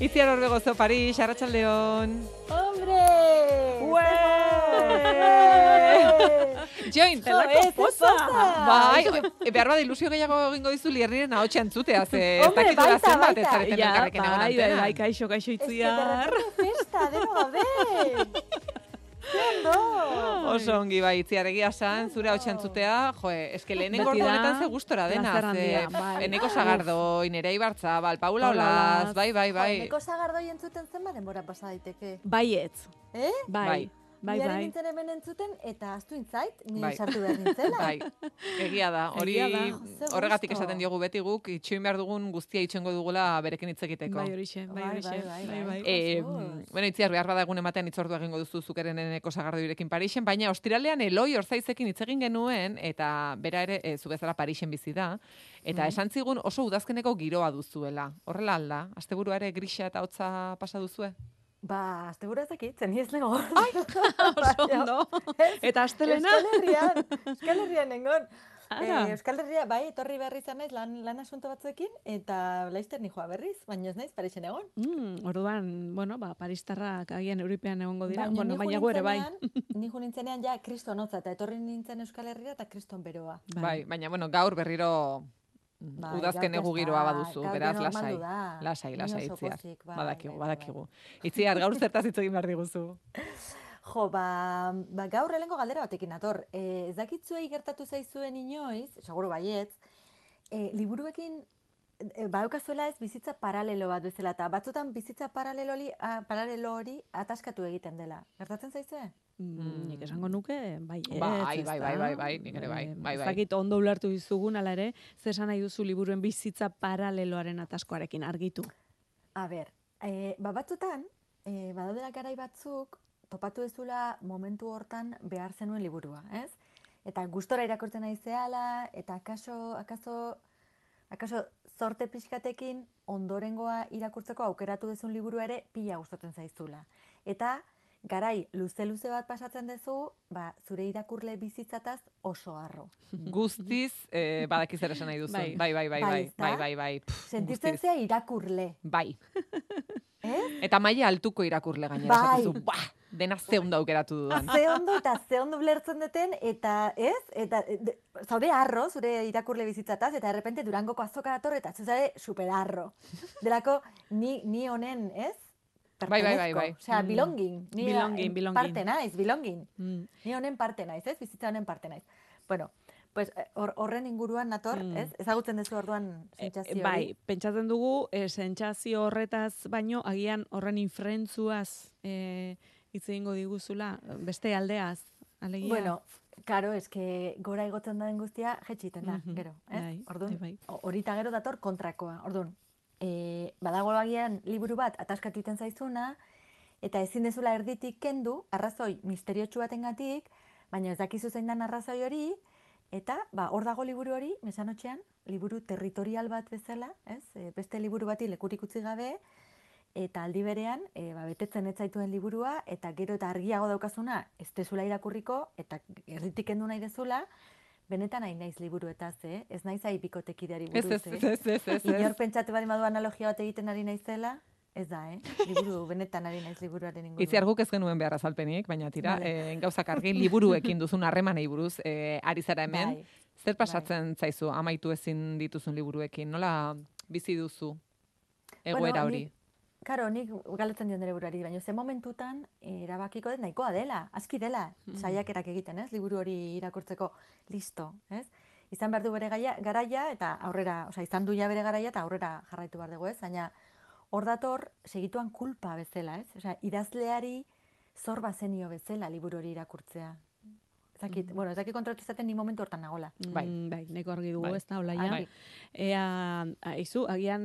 Itziar Orbegozo, Paris, Arratxaldeon. ¡Hombre! Join, Jo, ez, poza! Bai, e, behar bada ilusio gehiago egingo dizu lierniren ahotxe entzutea, ze ez dakitula baita, zenbat baita. ez zareten Ja, elkarrekin egon bai, bai, bai, kaixo, kaixo Es que de itziar. repente festa, deno gabe. Oso ongi bai, itziar egia san, zure ahotxe entzutea, joe, eske lehenengo ordu honetan ze gustora dena, ze bai. Eneko Sagardo, Inerea Ibartzabal, Paula Paula Olaz, bai, bai, bai. Neko zagardoi entzuten zen denbora pasa daiteke. Baietz, Eh? bai, Bai. Bai, bai. nintzen hemen entzuten eta astu intzait, ni Bai. sartu behar nintzela. Bai, egia da, hori Egia da. Ze horregatik esaten diogu beti guk, itxoin behar dugun guztia itxengo dugula berekin hitz egiteko. Bai, horixe, bai, Bai, horixe, bai, bai, bai, bai. bai. E, bueno, itziar behar bada egun ematen itzordu egingo duzu zukeren eneko sagardoirekin Parisen, baina ostiralean Eloi Orzaizekin hitz egin genuen, eta bera ere, e, zu bezala Parisen bizi da, eta esan zigun oso udazkeneko giroa duzuela. Horrela alda, asteburua ere grisa eta hotza pasa duzue? Ba, azte buru ez dakit, zen ez nengon. Oso ondo. Eta astelena? Euskal Herrian, Euskal Herrian nengon. Ara. Eh, Euskal Herria, bai, etorri berri izan naiz lan, lan asunto batzuekin, eta laizter nijoa berriz, baina ez naiz Parisen egon. Mm, orduan, bueno, ba, paristarrak agian Euripean egongo dira, Baina bueno, ni baina ere bai. Ni jo nintzenean ja kriston hotza, eta etorri nintzen Euskal Herrira eta kriston beroa. Bai, baina bueno, gaur berriro Bai, udazken egu giroa baduzu, beraz lasai. da. Lasai, lasai itziar. bai, Badakigu, bai, bai, badakigu. Itziar, gaur zertaz hitz egin behar diguzu. Jo, ba, ba gaur helengo galdera batekin nator. E, ez dakitzuei gertatu zaizuen inoiz, seguru baietz, e, liburuekin badaukazuela ez bizitza paralelo bat bezala, eta batzutan bizitza paralelo hori, a, paralelo hori ataskatu egiten dela. Gertatzen zaizue? Mm, nik esango nuke, bai, Bai, ez, bai, ezta? bai, bai, bai, nik ere bai, Eh, bai, bai. dakit ondo ulertu dizugun, ala ere, zer esan nahi duzu liburuen bizitza paraleloaren ataskoarekin argitu. A ber, e, ba batzutan, e, badaudela garai batzuk, topatu ezula momentu hortan behar zenuen liburua, ez? Eta gustora irakurtzen nahi zehala, eta akaso, akaso, akaso zorte pixkatekin ondorengoa irakurtzeko aukeratu dezun liburu ere pila gustatzen zaizula. Eta garai luze-luze bat pasatzen dezu, ba, zure irakurle bizitzataz oso harro. Guztiz, eh, badaki zer esan nahi duzu. Bai. Bai, bai, bai, Bai, bai, bai, bai, bai. Pff, Sentitzen zea irakurle, Bai. ez? Eta maila altuko irakurle gainera. Bai. Buah, dena ze ondo aukeratu dudan. ze ondo eta ze ondo ulertzen duten eta ez eta e, de, zaude harro zure irakurle bizitzataz eta de repente Durangoko azoka dator eta zu zare super harro. Delako ni ni honen, ez? Bai, bai, bai, bai. Osea, Mm. belonging. Ni Belonging, eh, belonging. parte naiz, belonging. Mm. Ni honen parte naiz, ez? Bizitza honen parte naiz. Bueno, pues eh, hor- horren inguruan nator, Mm. ez? Ezagutzen duzu orduan E, sentsazio hori. bai, pentsatzen dugu, e, sentsazio horretaz baino, agian horren influentzuaz e, hitz egingo diguzula, beste aldeaz, alegia. Bueno, Karo, eske gora igotzen den guztia jetxiten da, Mhm, gero, ez? bai, Orduan, bai, bai. ho- horita gero dator kontrakoa. Orduan, e, badago agian liburu bat ataskatu egiten zaizuna, eta ezin dezula erditik kendu, arrazoi misteriotsu batengatik, baina ez dakizu zein den arrazoi hori, eta ba, hor dago liburu hori, mesanotxean, liburu territorial bat bezala, ez? E, beste liburu bati lekurik utzi gabe, eta aldi berean, e, ba, betetzen ez zaituen liburua, eta gero eta argiago daukazuna, ez dezula irakurriko, eta erditik kendu nahi dezula, benetan nahi naiz liburuetaz, eh? Ez naiz ahi bikotekideari Ez, buruz, ez, eh? ez, ez, ez, ez. Inor pentsatu bali madu analogia bat egiten ari naizela, ez da, eh? Liburu, benetan ari naiz liburuaren inguruan. Itziar guk ez genuen behar azalpenik, baina tira, Vale. eh, gauzak argi liburuekin duzun harremanei buruz eh, ari zara hemen. Bai. Zer pasatzen zaizu amaitu ezin dituzun liburuekin? Nola bizi duzu egoera Bueno, hori? nik- Karo, nik galetzen dion nire burari, baina ze momentutan erabakiko dut nahikoa dela, aski dela, saiakerak egiten, ez? Liburu hori irakurtzeko listo, ez? Izan behar du bere gaia, garaia eta aurrera, osea, izan du ja bere garaia eta aurrera jarraitu behar dugu, ez? Baina hor dator segituan kulpa bezala, ez? Osea, idazleari zor bazenio bezala liburu hori irakurtzea. Ez dakit, bueno, ez dakit kontrolatu izaten ni momentu hortan nagola. Bai. Mm, bai, neko argi dugu, Bai. ez da, olaia. Bai. Ea, aizu, agian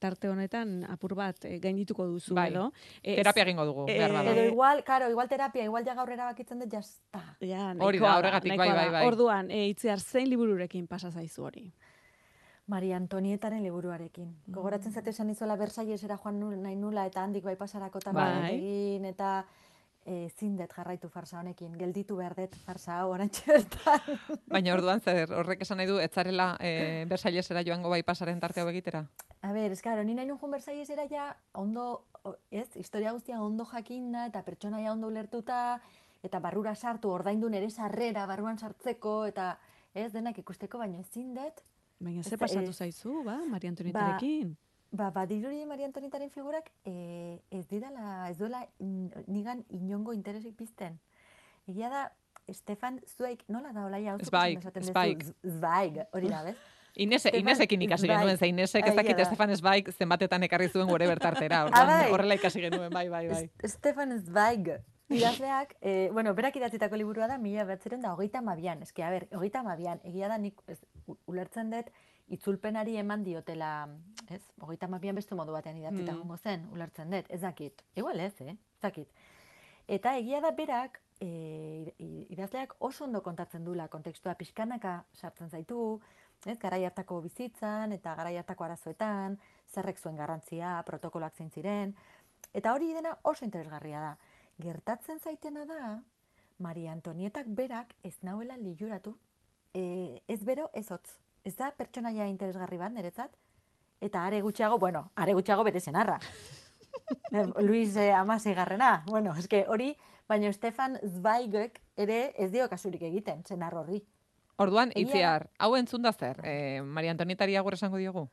tarte honetan apur bat eh, gaindituko duzu, Bai. edo? Eh, Terapia egingo dugu, eh, behar bada. Edo igual, karo, igual terapia, igual ja gaur erabakitzen dut, jazta. Ja, Hori da, horregatik, bai, bai, bai. Orduan, e, itziar zein libururekin pasa zaizu hori? Maria Antonietaren liburuarekin. Gogoratzen zate esan izuela Versallesera joan nu- nahi nula eta handik bai pasarakotan Bai. egin eta e, zindet jarraitu farsa honekin. Gelditu behar dut farsa hau orantxe bertan. Baina orduan zer, horrek esan nahi du, ez zarela e, Versaillesera joango bai pasaren tarte hau egitera? A ber, ez claro, ni nahi nuen Versaillesera ja ondo, ez, historia guztia ondo jakinda eta pertsonaia ondo ulertuta eta barrura sartu, ordaindu nere sarrera barruan sartzeko eta ez denak ikusteko, baina ezin dut. Baina ze pasatu eh, zaizu, ba, Maria Antonietarekin? Ba, badirudi Maria Antonitaren figurak e, ez didala, ez duela in- nigan inongo interesik pizten. Egia da, Stefan Zweig, nola da olaia? hau esaten duzu? Zweig. Hori da, bez? Inez, Stefan Inezekin ikasi Zweig. genuen, ze Inesek ez dakit da. Stefan Zweig zenbatetan ekarri zuen gure bertartera. Orduan, bai. horrela ikasi genuen, bai, bai, bai. Stefan Zweig. Idazleak, e, bueno, berak idatzitako liburua da, mila behatzeren da, hogeita mabian. Eski, a ber, hogeita mabian, egia da nik ez, ulertzen dut, itzulpenari eman diotela, ez, hogeita mabian beste modu batean idatzita Mm. zen, ulertzen dut, ez dakit. Igual ez, eh? Ez dakit. Eta egia da berak, e, idazleak oso ondo kontatzen dula kontekstua pixkanaka sartzen zaitu, ez, garai hartako bizitzan eta garai hartako arazoetan, zerrek zuen garrantzia, protokoloak zein ziren, eta hori dena oso interesgarria da. Gertatzen zaitena da, Maria Antonietak berak ez nauela liluratu, e, ez bero, ez hotz. Ez da pertsonaia interesgarri bat, niretzat, eta are gutxiago, bueno, are gutxiago bere senarra. Em, Luis eh, Amasei garrena. Bueno, eske hori, baina Stefan Zweigek ere ez dio kasurik egiten, senar horri. Orduan, itziar, hau entzun da zer, eh, Maria Antonietari agur esango diogu?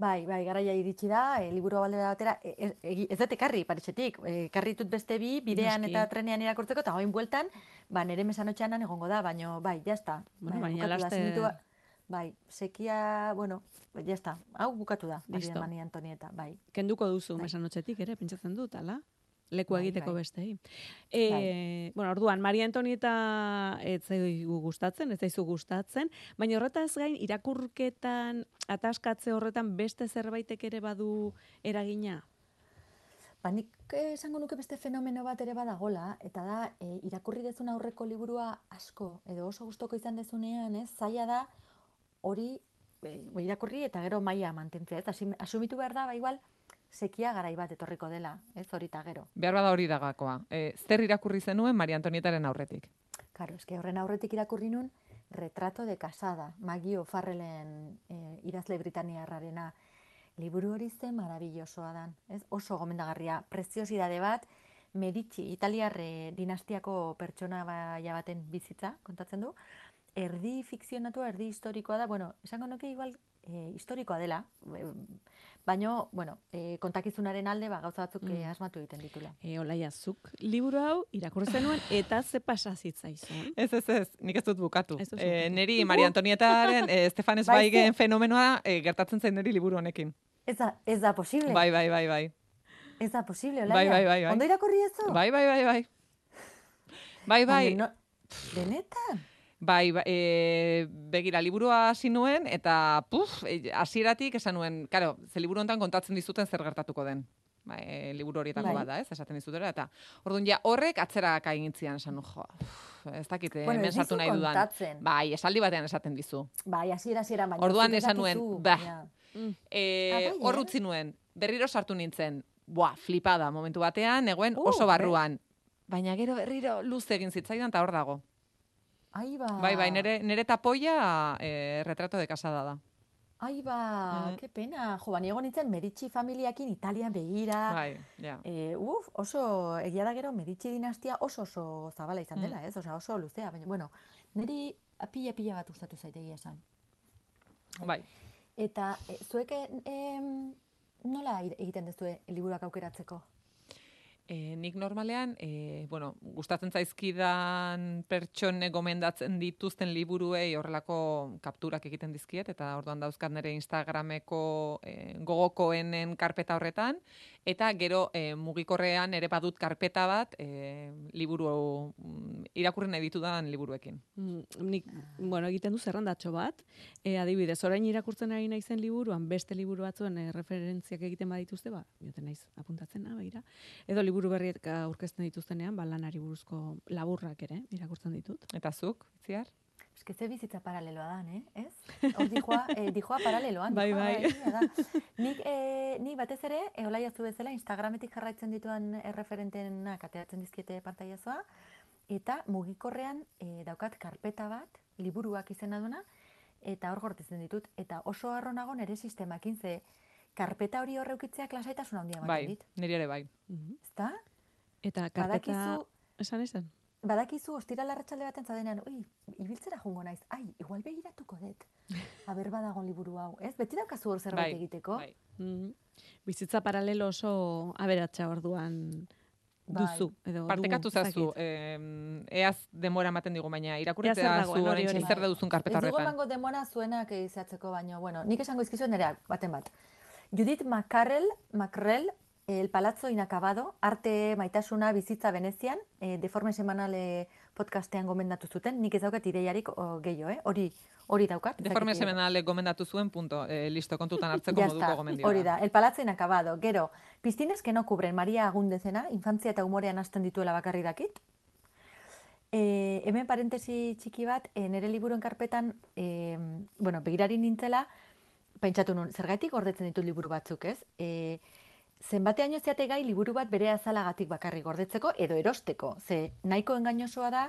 Bai, bai, garaia iritsi da, e, liburu baldera batera, e, e, ez dut ekarri, Parisetik, e, ekarri ditut beste bi, bidean Noski. eta trenean irakurtzeko, eta goin bueltan, ba, nere mesanotxean egongo da, baino, bai, jazta. Bueno, bai, baina sinitua- Bai, sekia, bueno, jazta, hau bukatu da, Listo. Maria Antonieta, bai. Kenduko duzu Bai. mesanotxetik ere, pentsatzen dut, ala? Leku Bai, egiteko bai. bestei. E, Bueno, orduan, Maria Antonieta ez zaigu gustatzen, ez zaizu gustatzen, baina horretaz gain, irakurketan, ataskatze horretan beste zerbaitek ere badu eragina? Ba, nik eh, esango nuke beste fenomeno bat ere badagola, eta da, e, irakurri dezun aurreko liburua asko, edo oso gustoko izan dezunean, ez, zaila da, hori e, irakurri eta gero maila mantentzea, ez, asumitu behar da, ba, igual, sekia garai bat etorriko dela, ez, hori eta gero. Behar bada hori dagakoa. E, zer irakurri zenuen Maria Antonietaren aurretik? Karo, eske horren aurretik irakurri nun, Retrato de Casada, Maggie O'Farrellen e, idazle britaniarrarena. Liburu hori ze marabillosoa dan, ez? Oso gomendagarria, preziosidade bat, Medici, italiar eh, dinastiako pertsona baia baten bizitza, kontatzen du. Erdi fikzionatua, erdi historikoa da, bueno, esango nuke igual eh, historikoa dela, eh, baino, bueno, eh, kontakizunaren alde, ba, gauza batzuk Mm. asmatu egiten ditula. E, olaia, zuk liburu hau irakurri zenuen eta ze pasa zitzaizun? Ez, ez, ez, nik ez dut bukatu. Ez E, neri Maria Antonietaren, e, Stefan Bai, Zweigen ze- fenomenoa e, gertatzen zen neri liburu honekin. Ez da, ez da posible. Bai, bai, bai, bai. Ez da posible, Bai, Olaia. bai, bai, bai. Ondo irakurri ez? Bai, bai, bai, bai. Bai, bai, Baina no- Benetan? Bai, bai, e, begira, liburua hasi nuen, eta, puf, e, hasieratik esan nuen, karo, ze liburu honetan kontatzen dizuten zer gertatuko den. Ba, e, liburu horietako Bai. bat da, ez, esaten dizutera, eta orduan ja horrek atzera kaigintzian esan jo, ez dakit, eh, Bueno, hemen sartu nahi dudan. kontatzen. Bai, esaldi batean esaten dizu. Bai, hasiera hasiera baina. Orduan esan nuen, ja. Mm. E, hor eh? utzi nuen, berriro sartu nintzen, buah, flipada momentu batean, negoen Uh, oso barruan. Baina gero berriro luze egin zitzaidan, eta hor dago. Ai ba. Bai, bai, nere, nere tapoia e, retrato de casada da. Ai ba, Mhm. ke pena. Jo, bani egon nintzen Medici familiakin Italian begira. Bai, ja. E, uf, oso, egia da gero, Medici dinastia oso oso zabala izan Mm. dela, ez? Osea, oso luzea, baina, bueno, niri pila-pila bat gustatu zaitegia esan. Bai. Eta, e, zuek, em, nola e- egiten dezue liburuak aukeratzeko? E, nik normalean, e, bueno, gustatzen zaizkidan pertsone gomendatzen dituzten liburuei horrelako kapturak egiten dizkiet, eta orduan dauzkat nire Instagrameko e, gogokoenen karpeta horretan, eta gero e, mugikorrean ere badut karpeta bat e, liburu mm, irakurri nahi ditudan liburuekin. Mm, Nik, bueno, egiten du zerrendatxo bat. E, adibidez, orain irakurtzen ari naizen liburuan, beste liburu batzuen e, referentziak egiten badituzte, ba, joten naiz apuntatzen, ah, begira. Edo liburu berriek aurkezten dituztenean, ba, lanari buruzko laburrak ere irakurtzen ditut. Eta zuk, ziar? Eske ze bizitza paraleloa dan, eh? Ez? Hor dijoa, eh, dijoa paraleloan. Bai, bai. Nik, eh, ni batez ere, e, olaia zu bezala, Instagrametik jarraitzen dituan erreferentenak ateratzen dizkiete pantailazoa, eta mugikorrean eh, daukat karpeta bat, liburuak izena duna, eta hor gortetzen ditut. Eta oso harro nago nire sistemakin, ze karpeta hori horreukitzea klasaitasun handia ematen Bai, dit. niri ere bai. Mhm. Ezta? Eta karpeta... Badakizu, Esan esan? Badakizu ostiral arratsalde baten zadenean, ui, ibiltzera jungo naiz. Ai, igual begiratuko dut. Aber badagon liburu hau, ez? Beti daukazu hor zerbait Bai, egiteko. Bai. Mhm. Bizitza paralelo oso aberatsa orduan Bai. duzu. Edo Partekatu ez zazu, eh, eaz demora ematen digu, baina Ea irakurritea zu hori, orain zer duzun karpeta Ez digu horretan. emango demora zuenak izatzeko, baina, bueno, nik esango izkizuen ere baten bat. Judith Macarrel, Macrel, El Palazzo Inacabado, Arte Maitasuna Bizitza Venezian, eh, Deforme Semanale podcastean gomendatu zuten, nik ez daukat ideiarik o, gehiago, eh? hori, hori daukat. Deforme dakit- semenale gomendatu zuen, punto, eh, listo, kontutan hartzeko moduko está, gomendioa. hori da, El Palazzo Inacabado. Gero, Piztines que no cubren, Maria Agundezena, infantzia eta umorean hasten dituela bakarri dakit. E, hemen parentesi txiki bat, e, nire liburuen karpetan, e, bueno, begirari nintzela, pentsatu nun, zergatik gordetzen ditut liburu batzuk, ez? E, zenbateaino zeate gai liburu bat bere azalagatik bakarrik gordetzeko edo erosteko. Ze nahiko engainosoa da,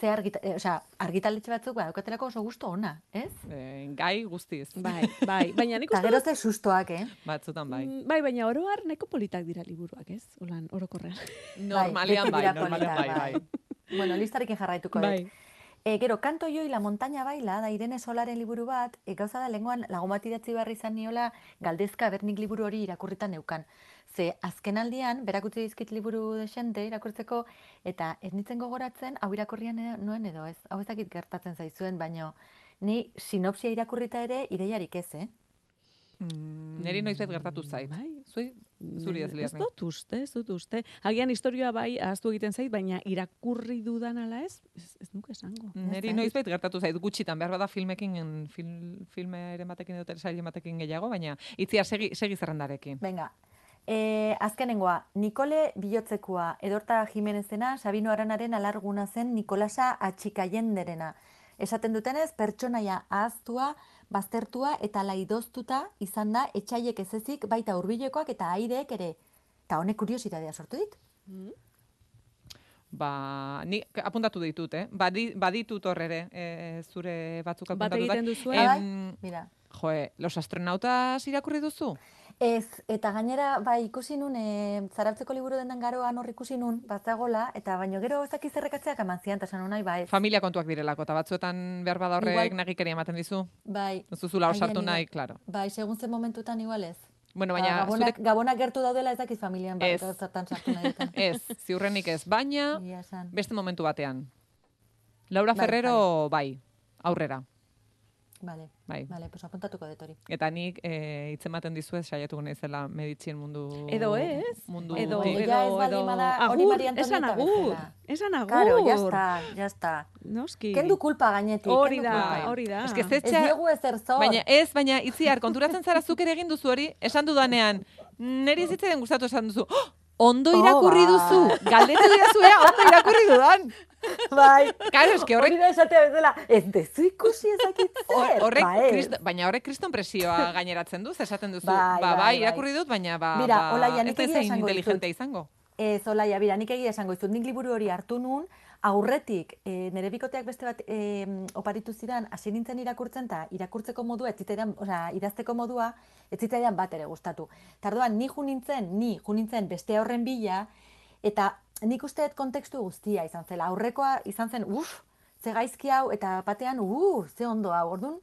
ze argita, e, osea, argitaletxe batzuk badaukatelako oso gusto ona, ez? Eh, gai guztiz, Bai, bai, baina nik uste gero ze sustoak, eh? batzutan bai. mm, bai, baina oro har nahiko politak dira liburuak, ez? Olan, orokorrean. Normalean bai, normalean bai, politak, bai. Bueno, listarekin jarraituko dut. E, gero, kanto jo y la montaña baila, da Irene Solaren liburu bat, e, gauza da lenguan lagun bat idatzi behar izan niola galdezka bernik liburu hori irakurritan neukan. Ze azken aldian, berakutzi dizkit liburu desente irakurtzeko, eta ez nintzen gogoratzen, hau irakurrian edo- nuen edo ez. Hau ez dakit gertatzen zaizuen, baino ni sinopsia irakurrita ere ideiarik ez, eh? Mm, Neri noizbait gertatu zait. Bai. Zui, zuri ez Ez liarni. dut uste, ez dut uste. Agian historia bai ahaztu egiten zait, baina irakurri dudan ala ez, ez, ez nuke esango. Neri Ez, noizbait gertatu zait gutxitan, behar bada filmekin, en, film, filmeren batekin edo telesaile batekin gehiago, baina itzia segi, segi zerrendarekin. Venga, e, azkenengoa, Nikole Bihotzekua, Edorta Jimenezena, Sabino Aranaren alarguna zen Nikolasa Atxikayenderena. Esaten dutenez, pertsonaia ahaztua, baztertua eta laidoztuta izan da etxaiek ez ezik baita hurbilekoak eta aireek ere. Eta honek kuriositatea sortu dit. Ba, ni apuntatu ditut, eh? Badi, baditut hor ere, eh, zure batzuk Bat apuntatu egiten duzue? Em, Mira. joe, los astronautas irakurri duzu? Ez, eta gainera, bai, ikusi nun, e, zarautzeko liburu dendan garoan hor ikusi nun, bazagola, eta baino gero ez dakiz zerrekatzeak eman zian, eta nahi, bai, Familia kontuak direlako, eta batzuetan behar bada horrek nagikeria ematen dizu? bai, Ez duzula osartu nahi, claro. bai, segun zen momentutan igual ez. Bueno, Ba, baina gabonak, zure... gabonak gertu daudela ez dakiz familian bat zertan sartu nahi. Ez, ziurrenik ez, baina beste momentu batean. Laura Bai, Ferrero, bai, aurrera, Vale, bai. vale, pues apuntatuko dut hori. Eta nik eh, hitzematen dizuez saiatuko naizela meditzien mundu... Edo ez, Mundu edo, edo, baldin edo, bada, hori agur, Maria esan agur, esan agur. Claro, ya está, ya está. Noski. Kendu kulpa gainetik. Hori da, hori da. Ez que Ez diegu ezer zor. baina ez, baina itziar, konturatzen zara zuk ere egin duzu hori, esan dudanean, niri ez zitzaidan gustatu esan duzu, "Oh, ondo Oh, irakurri bai. duzu, galdetu didazu ea, ondo irakurri dudan. bai. Karo, eske Hori horrek, da esatea bezala, ez dezu ikusi ezakit zer. horrek, Ba, ez. kristo- baina horrek kriston presioa gaineratzen du, ze esaten duzu, Bai, ba, bai, bai, bai. irakurri dut, baina ba, Mira, ba, Olaia, ez nik da inteligente izango. Ez, Olaia, bira, nik egia esango dizut, nik liburu hori hartu nun, aurretik, e, nire bikoteak beste bat e, oparitu zidan, hasi nintzen irakurtzen, eta irakurtzeko modua, ez zitzaidan, osea, idazteko modua, ez zitzaidan bat ere gustatu. Tardoan, ni ju nintzen, ni ju nintzen beste horren bila, eta nik uste dut kontekstu guztia izan zela. Aurrekoa izan zen, uf, ze gaizki hau, eta batean, uh, ze ondo hau, orduan,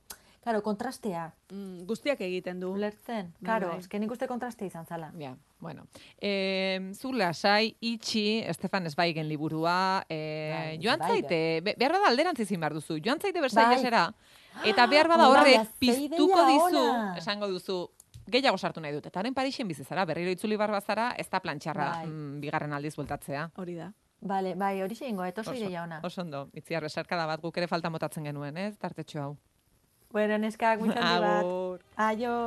Claro, kontrastea. Mm, guztiak egiten du. Ulertzen. Bai, Claro, bai. eske nik uste kontrastea izan zala. Ja, bueno. E, zu lasai, itxi, Estefan Esbaigen liburua, e, Bai, joan zaite, be- behar bada alderantz izin behar duzu, joan zaite Versaillesera, Bai. eta behar bada horrek piztuko dizu, ona. esango duzu, gehiago sartu nahi dut. Eta haren Parixen bizi zara, berriro itzuli bar bazara, ez da plantxarra Bai. mm, bigarren aldiz bueltatzea. Hori da. Bale, bai, hori xeingo, eta oso ideia ona. oso ondo, itziar besarkada bat guk ere falta motatzen genuen, ez, tartetxo hau. Bueno, neskak, muchas bat. Aio.